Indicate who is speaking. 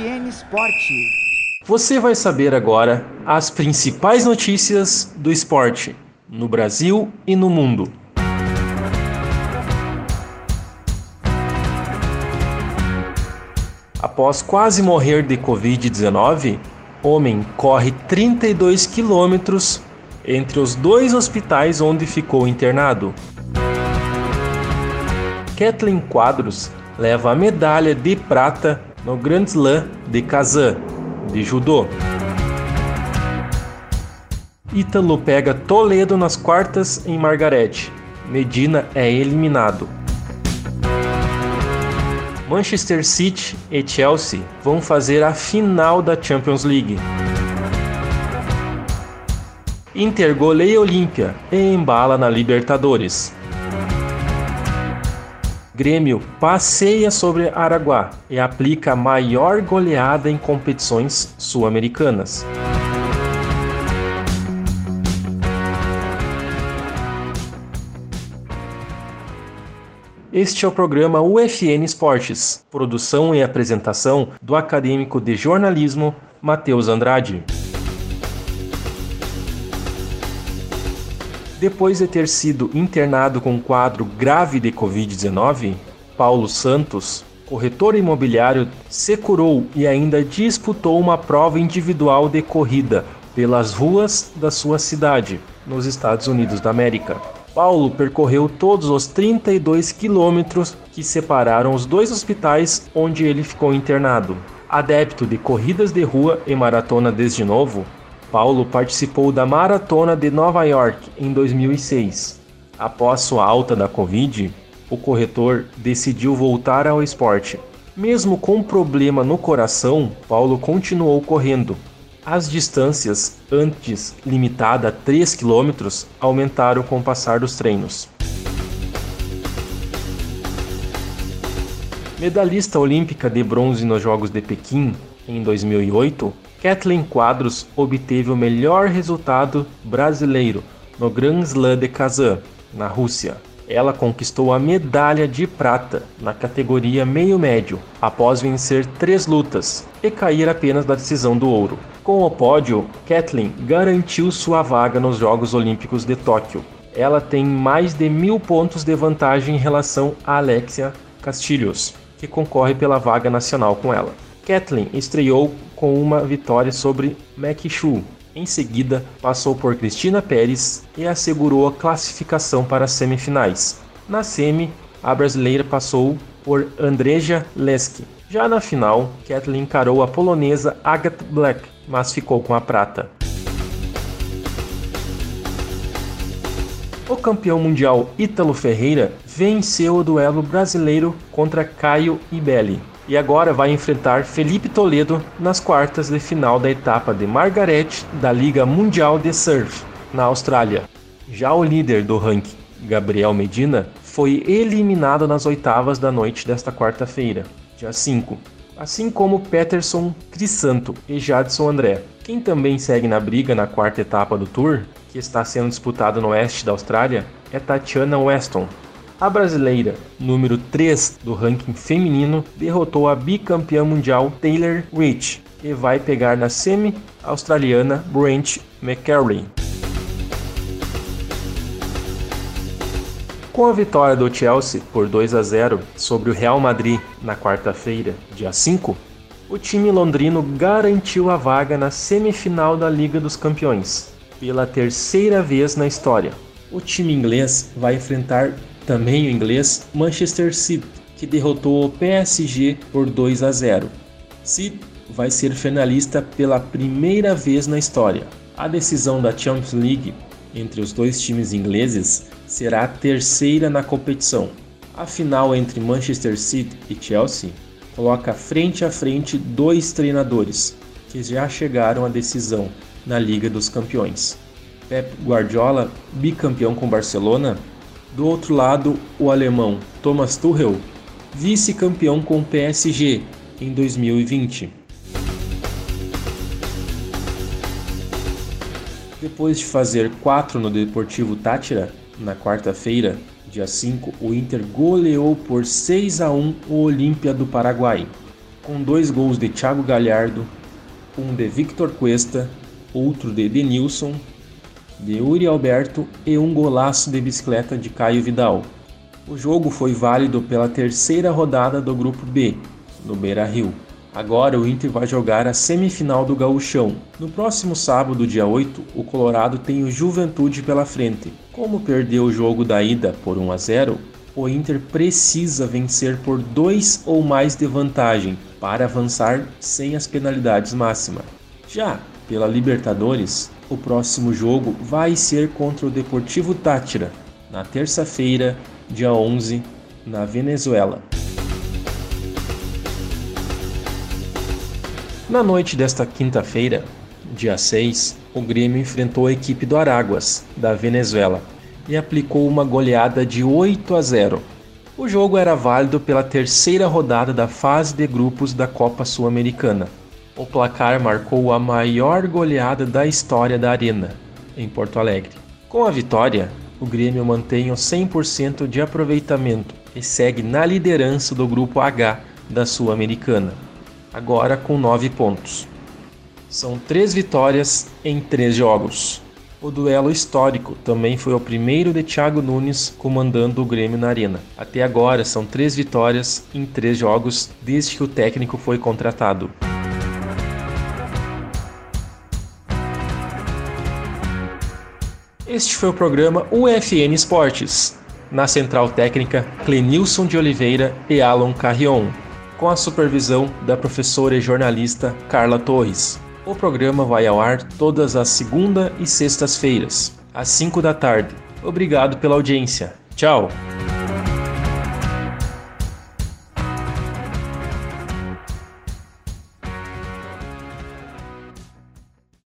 Speaker 1: FN Esporte.
Speaker 2: Você vai saber agora as principais notícias do esporte no Brasil e no mundo. Após quase morrer de Covid-19, homem corre 32 quilômetros entre os dois hospitais onde ficou internado. Kathleen Quadros leva a medalha de prata no Grand Slam de Kazan, de judô. Ítalo pega Toledo nas quartas em Margarete. Medina é eliminado. Manchester City e Chelsea vão fazer a final da Champions League. Inter goleia Olímpia e embala na Libertadores. Grêmio passeia sobre Araguá e aplica a maior goleada em competições sul-americanas. Este é o programa UFN Esportes, produção e apresentação do acadêmico de jornalismo Matheus Andrade. Depois de ter sido internado com um quadro grave de Covid-19, Paulo Santos, corretor imobiliário, se curou e ainda disputou uma prova individual de corrida pelas ruas da sua cidade, nos Estados Unidos da América. Paulo percorreu todos os 32 quilômetros que separaram os dois hospitais onde ele ficou internado. Adepto de corridas de rua e maratona desde novo, Paulo participou da Maratona de Nova York em 2006. Após sua alta da Covid, o corretor decidiu voltar ao esporte. Mesmo com problema no coração, Paulo continuou correndo. As distâncias, antes limitada a 3 km, aumentaram com o passar dos treinos. Medalhista olímpica de bronze nos Jogos de Pequim em 2008, Kathleen Quadros obteve o melhor resultado brasileiro no Grand Slam de Kazan, na Rússia. Ela conquistou a medalha de prata na categoria meio-médio, após vencer três lutas e cair apenas da decisão do ouro. Com o pódio, Kathleen garantiu sua vaga nos Jogos Olímpicos de Tóquio. Ela tem mais de mil pontos de vantagem em relação a Alexia Castilhos, que concorre pela vaga nacional com ela. Kathleen estreou com uma vitória sobre Chu. Em seguida, passou por Cristina Pérez e assegurou a classificação para as semifinais. Na semi, a brasileira passou por Andreja Leski. Já na final, Kathleen encarou a polonesa Agatha Black, mas ficou com a prata. O campeão mundial Ítalo Ferreira venceu o duelo brasileiro contra Caio Ibelli e agora vai enfrentar Felipe Toledo nas quartas de final da etapa de Margaret da Liga Mundial de Surf, na Austrália. Já o líder do ranking, Gabriel Medina, foi eliminado nas oitavas da noite desta quarta-feira, dia 5, assim como Peterson Crisanto e Jadson André. Quem também segue na briga na quarta etapa do Tour, que está sendo disputado no oeste da Austrália, é Tatiana Weston, a brasileira, número 3 do ranking feminino, derrotou a bicampeã mundial Taylor Rich e vai pegar na semi australiana Brent McCarley. Com a vitória do Chelsea por 2 a 0 sobre o Real Madrid na quarta-feira, dia 5, o time londrino garantiu a vaga na semifinal da Liga dos Campeões, pela terceira vez na história. O time inglês vai enfrentar também o inglês Manchester City, que derrotou o PSG por 2 a 0. City vai ser finalista pela primeira vez na história. A decisão da Champions League entre os dois times ingleses será a terceira na competição. A final entre Manchester City e Chelsea coloca frente a frente dois treinadores que já chegaram à decisão na Liga dos Campeões. Pep Guardiola, bicampeão com Barcelona, do outro lado, o alemão Thomas Tuchel, vice-campeão com o PSG em 2020. Depois de fazer 4 no Deportivo Tátira, na quarta-feira, dia 5, o Inter goleou por 6 a 1 o Olímpia do Paraguai. com dois gols de Thiago Galhardo, um de Victor Cuesta, outro de Denilson, de Uri Alberto e um golaço de bicicleta de Caio Vidal. O jogo foi válido pela terceira rodada do Grupo B, no Beira-Rio. Agora o Inter vai jogar a semifinal do Gauchão. No próximo sábado, dia 8, o Colorado tem o Juventude pela frente. Como perdeu o jogo da ida por 1 a 0, o Inter precisa vencer por dois ou mais de vantagem para avançar sem as penalidades máximas. Já pela Libertadores, o próximo jogo vai ser contra o Deportivo Tátira, na terça-feira, dia 11, na Venezuela. Na noite desta quinta-feira, dia 6, o Grêmio enfrentou a equipe do Araguas, da Venezuela, e aplicou uma goleada de 8 a 0. O jogo era válido pela terceira rodada da fase de grupos da Copa Sul-Americana. O placar marcou a maior goleada da história da Arena, em Porto Alegre. Com a vitória, o Grêmio mantém o 100% de aproveitamento e segue na liderança do grupo H da Sul-Americana agora com 9 pontos. São três vitórias em três jogos. O duelo histórico também foi o primeiro de Thiago Nunes comandando o Grêmio na Arena. Até agora são três vitórias em três jogos desde que o técnico foi contratado. Este foi o programa UFN Esportes. Na central técnica, Clenilson de Oliveira e Alon Carrion com a supervisão da professora e jornalista Carla Torres. O programa vai ao ar todas as segunda e sextas-feiras, às 5 da tarde. Obrigado pela audiência. Tchau!